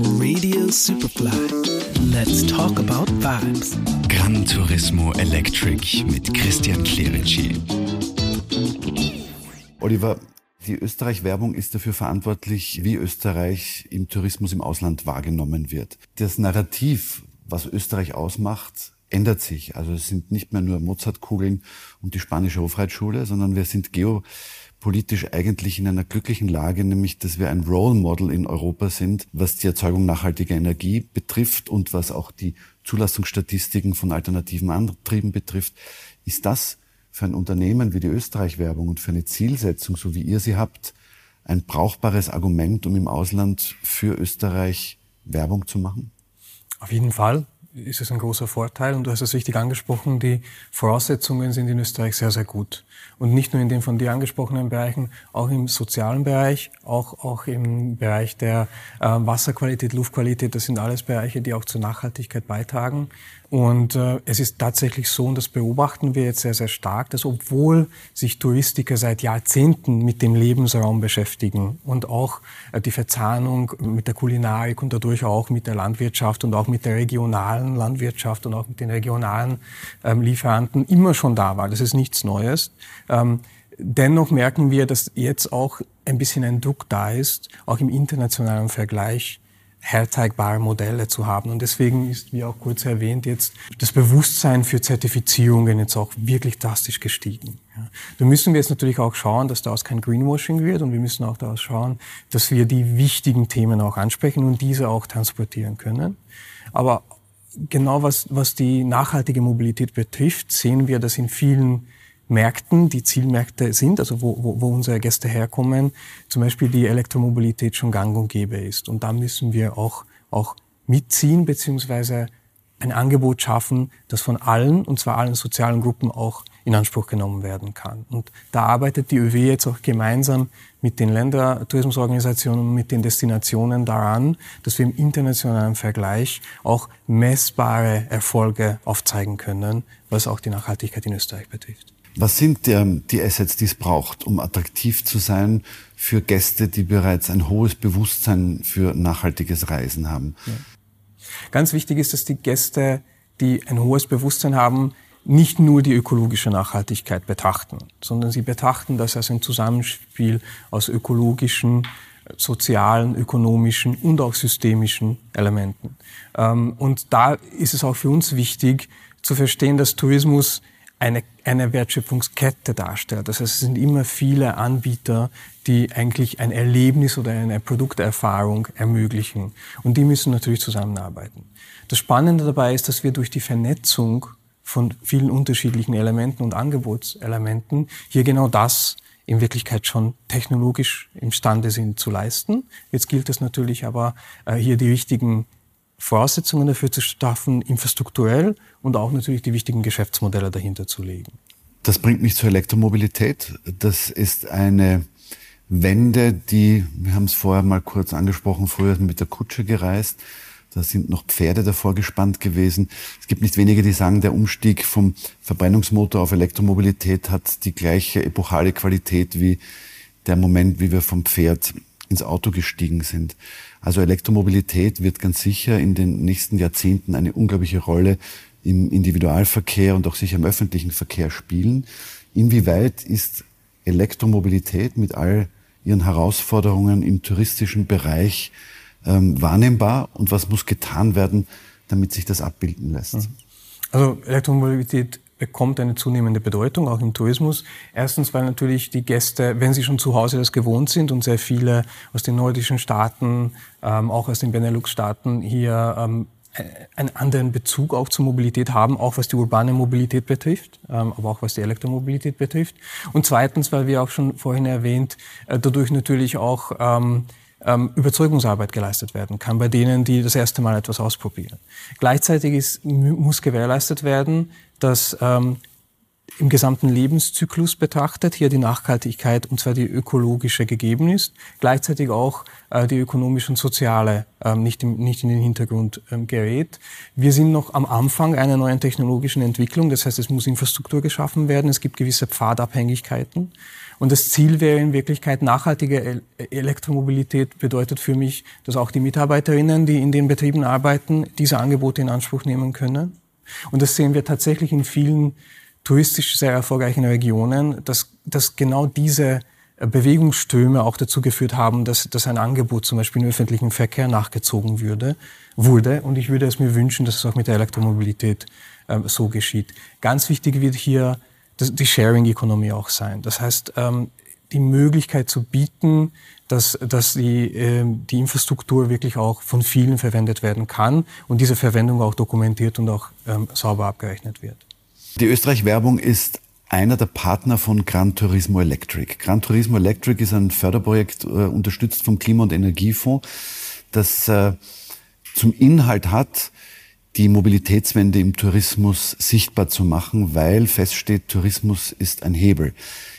Radio Superfly. Let's talk about vibes. Gran Turismo Electric mit Christian Clerici. Oliver, die Österreich-Werbung ist dafür verantwortlich, wie Österreich im Tourismus im Ausland wahrgenommen wird. Das Narrativ, was Österreich ausmacht, ändert sich. Also es sind nicht mehr nur Mozartkugeln und die spanische Hofreitschule, sondern wir sind geopolitisch eigentlich in einer glücklichen Lage, nämlich dass wir ein Role Model in Europa sind, was die Erzeugung nachhaltiger Energie betrifft und was auch die Zulassungsstatistiken von alternativen Antrieben betrifft. Ist das für ein Unternehmen wie die Österreich-Werbung und für eine Zielsetzung, so wie ihr sie habt, ein brauchbares Argument, um im Ausland für Österreich Werbung zu machen? Auf jeden Fall ist es ein großer Vorteil. Und du hast es richtig angesprochen, die Voraussetzungen sind in Österreich sehr, sehr gut. Und nicht nur in den von dir angesprochenen Bereichen, auch im sozialen Bereich, auch, auch im Bereich der äh, Wasserqualität, Luftqualität. Das sind alles Bereiche, die auch zur Nachhaltigkeit beitragen. Und äh, es ist tatsächlich so, und das beobachten wir jetzt sehr, sehr stark, dass obwohl sich Touristiker seit Jahrzehnten mit dem Lebensraum beschäftigen und auch äh, die Verzahnung mit der Kulinarik und dadurch auch mit der Landwirtschaft und auch mit der regionalen Landwirtschaft und auch mit den regionalen ähm, Lieferanten immer schon da war, das ist nichts Neues. Ähm, dennoch merken wir, dass jetzt auch ein bisschen ein Druck da ist, auch im internationalen Vergleich herzeigbare Modelle zu haben. Und deswegen ist, wie auch kurz erwähnt, jetzt das Bewusstsein für Zertifizierungen jetzt auch wirklich drastisch gestiegen. Ja. Da müssen wir jetzt natürlich auch schauen, dass daraus kein Greenwashing wird und wir müssen auch daraus schauen, dass wir die wichtigen Themen auch ansprechen und diese auch transportieren können. Aber genau was, was die nachhaltige Mobilität betrifft, sehen wir, dass in vielen Märkten, die Zielmärkte sind, also wo, wo, wo unsere Gäste herkommen, zum Beispiel die Elektromobilität schon gang und gäbe ist. Und da müssen wir auch, auch mitziehen, beziehungsweise ein Angebot schaffen, das von allen, und zwar allen sozialen Gruppen auch in Anspruch genommen werden kann. Und da arbeitet die ÖW jetzt auch gemeinsam mit den Ländertourismusorganisationen und mit den Destinationen daran, dass wir im internationalen Vergleich auch messbare Erfolge aufzeigen können, was auch die Nachhaltigkeit in Österreich betrifft. Was sind die, die Assets, die es braucht, um attraktiv zu sein für Gäste, die bereits ein hohes Bewusstsein für nachhaltiges Reisen haben? Ja. Ganz wichtig ist, dass die Gäste, die ein hohes Bewusstsein haben, nicht nur die ökologische Nachhaltigkeit betrachten, sondern sie betrachten das als ein Zusammenspiel aus ökologischen, sozialen, ökonomischen und auch systemischen Elementen. Ähm, und da ist es auch für uns wichtig zu verstehen, dass Tourismus eine, eine Wertschöpfungskette darstellt. Das heißt, es sind immer viele Anbieter, die eigentlich ein Erlebnis oder eine Produkterfahrung ermöglichen. Und die müssen natürlich zusammenarbeiten. Das Spannende dabei ist, dass wir durch die Vernetzung von vielen unterschiedlichen Elementen und Angebotselementen hier genau das in Wirklichkeit schon technologisch imstande sind zu leisten. Jetzt gilt es natürlich aber, äh, hier die richtigen Voraussetzungen dafür zu schaffen, infrastrukturell und auch natürlich die wichtigen Geschäftsmodelle dahinter zu legen. Das bringt mich zur Elektromobilität. Das ist eine Wende, die, wir haben es vorher mal kurz angesprochen, früher mit der Kutsche gereist. Da sind noch Pferde davor gespannt gewesen. Es gibt nicht wenige, die sagen, der Umstieg vom Verbrennungsmotor auf Elektromobilität hat die gleiche epochale Qualität wie der Moment, wie wir vom Pferd ins Auto gestiegen sind. Also Elektromobilität wird ganz sicher in den nächsten Jahrzehnten eine unglaubliche Rolle im Individualverkehr und auch sicher im öffentlichen Verkehr spielen. Inwieweit ist Elektromobilität mit all ihren Herausforderungen im touristischen Bereich ähm, wahrnehmbar und was muss getan werden, damit sich das abbilden lässt? Also Elektromobilität bekommt eine zunehmende Bedeutung, auch im Tourismus. Erstens, weil natürlich die Gäste, wenn sie schon zu Hause das gewohnt sind und sehr viele aus den nordischen Staaten, ähm, auch aus den Benelux-Staaten hier ähm, einen anderen Bezug auch zur Mobilität haben, auch was die urbane Mobilität betrifft, ähm, aber auch was die Elektromobilität betrifft. Und zweitens, weil wir auch schon vorhin erwähnt, äh, dadurch natürlich auch ähm, Überzeugungsarbeit geleistet werden kann bei denen, die das erste Mal etwas ausprobieren. Gleichzeitig ist, muss gewährleistet werden, dass ähm, im gesamten Lebenszyklus betrachtet, hier die Nachhaltigkeit und zwar die ökologische gegeben ist, gleichzeitig auch äh, die ökonomische und soziale ähm, nicht, im, nicht in den Hintergrund ähm, gerät. Wir sind noch am Anfang einer neuen technologischen Entwicklung, das heißt, es muss Infrastruktur geschaffen werden, es gibt gewisse Pfadabhängigkeiten und das Ziel wäre in Wirklichkeit nachhaltige Elektromobilität bedeutet für mich, dass auch die Mitarbeiterinnen, die in den Betrieben arbeiten, diese Angebote in Anspruch nehmen können. Und das sehen wir tatsächlich in vielen touristisch sehr erfolgreichen Regionen, dass, dass genau diese Bewegungsströme auch dazu geführt haben, dass, dass ein Angebot zum Beispiel im öffentlichen Verkehr nachgezogen würde, wurde. Und ich würde es mir wünschen, dass es auch mit der Elektromobilität ähm, so geschieht. Ganz wichtig wird hier die Sharing Economy auch sein. Das heißt, ähm, die Möglichkeit zu bieten, dass, dass die, äh, die Infrastruktur wirklich auch von vielen verwendet werden kann und diese Verwendung auch dokumentiert und auch ähm, sauber abgerechnet wird. Die Österreich-Werbung ist einer der Partner von Gran Turismo Electric. Gran Turismo Electric ist ein Förderprojekt, äh, unterstützt vom Klima- und Energiefonds, das äh, zum Inhalt hat, die Mobilitätswende im Tourismus sichtbar zu machen, weil feststeht, Tourismus ist ein Hebel,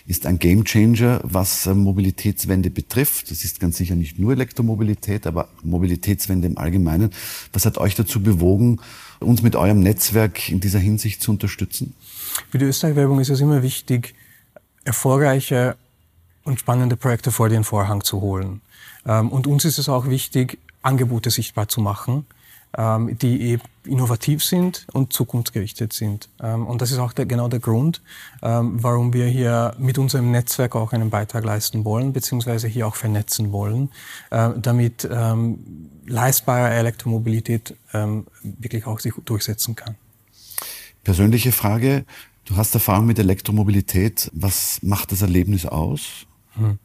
ist ein Gamechanger, was äh, Mobilitätswende betrifft. Das ist ganz sicher nicht nur Elektromobilität, aber Mobilitätswende im Allgemeinen. Was hat euch dazu bewogen, uns mit eurem Netzwerk in dieser Hinsicht zu unterstützen? Für die Österreich-Werbung ist es immer wichtig, erfolgreiche und spannende Projekte vor den Vorhang zu holen. Ähm, und uns ist es auch wichtig, Angebote sichtbar zu machen ähm, die eben innovativ sind und zukunftsgerichtet sind. Ähm, und das ist auch der, genau der Grund, ähm, warum wir hier mit unserem Netzwerk auch einen Beitrag leisten wollen, beziehungsweise hier auch vernetzen wollen, äh, damit ähm, leistbare Elektromobilität ähm, wirklich auch sich durchsetzen kann. Persönliche Frage. Du hast Erfahrung mit Elektromobilität. Was macht das Erlebnis aus? Hm.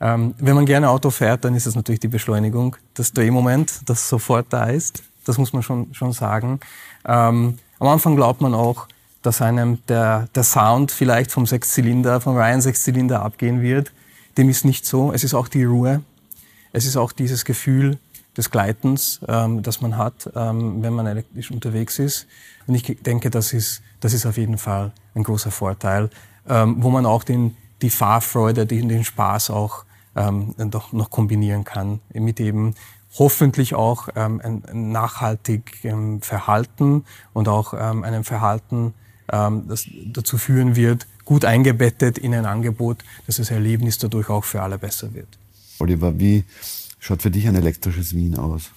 Ähm, wenn man gerne Auto fährt, dann ist es natürlich die Beschleunigung, das Drehmoment, das sofort da ist. Das muss man schon, schon sagen. Ähm, am Anfang glaubt man auch, dass einem der, der Sound vielleicht vom Sechszylinder, vom Ryan Sechszylinder abgehen wird. Dem ist nicht so. Es ist auch die Ruhe. Es ist auch dieses Gefühl des Gleitens, ähm, das man hat, ähm, wenn man elektrisch unterwegs ist. Und ich denke, das ist, das ist auf jeden Fall ein großer Vorteil, ähm, wo man auch den, die Fahrfreude, den, den Spaß auch ähm, doch noch kombinieren kann mit eben hoffentlich auch ähm, ein, nachhaltig ähm, Verhalten und auch ähm, einem Verhalten, ähm, das dazu führen wird, gut eingebettet in ein Angebot, dass das Erlebnis dadurch auch für alle besser wird. Oliver, wie schaut für dich ein elektrisches Wien aus?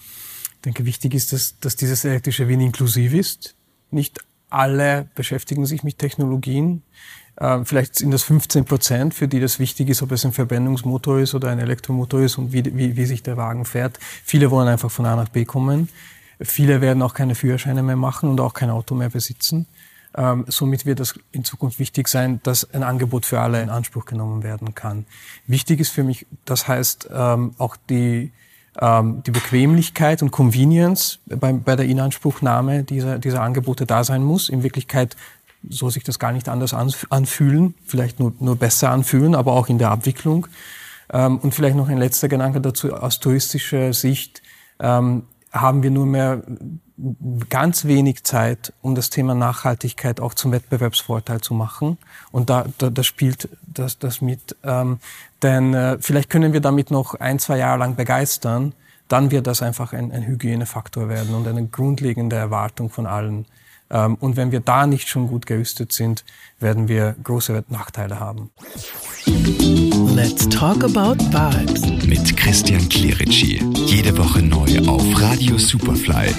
Ich denke, wichtig ist, dass, dass dieses elektrische Wien inklusiv ist. Nicht alle beschäftigen sich mit Technologien. Ähm, vielleicht sind das 15 Prozent, für die das wichtig ist, ob es ein Verbrennungsmotor ist oder ein Elektromotor ist und wie, wie, wie sich der Wagen fährt. Viele wollen einfach von A nach B kommen. Viele werden auch keine Führerscheine mehr machen und auch kein Auto mehr besitzen. Ähm, somit wird es in Zukunft wichtig sein, dass ein Angebot für alle in Anspruch genommen werden kann. Wichtig ist für mich, das heißt ähm, auch die, ähm, die Bequemlichkeit und Convenience bei, bei der Inanspruchnahme dieser, dieser Angebote da sein muss. In Wirklichkeit so sich das gar nicht anders anfühlen, vielleicht nur, nur besser anfühlen, aber auch in der Abwicklung. Ähm, und vielleicht noch ein letzter Gedanke dazu, aus touristischer Sicht ähm, haben wir nur mehr ganz wenig Zeit, um das Thema Nachhaltigkeit auch zum Wettbewerbsvorteil zu machen. Und da, da, da spielt das, das mit. Ähm, denn äh, vielleicht können wir damit noch ein, zwei Jahre lang begeistern. Dann wird das einfach ein, ein Hygienefaktor werden und eine grundlegende Erwartung von allen ähm, und wenn wir da nicht schon gut gerüstet sind, werden wir große Nachteile haben. Let's talk about vibes. Mit Christian Clerici. Jede Woche neu auf Radio Superfly.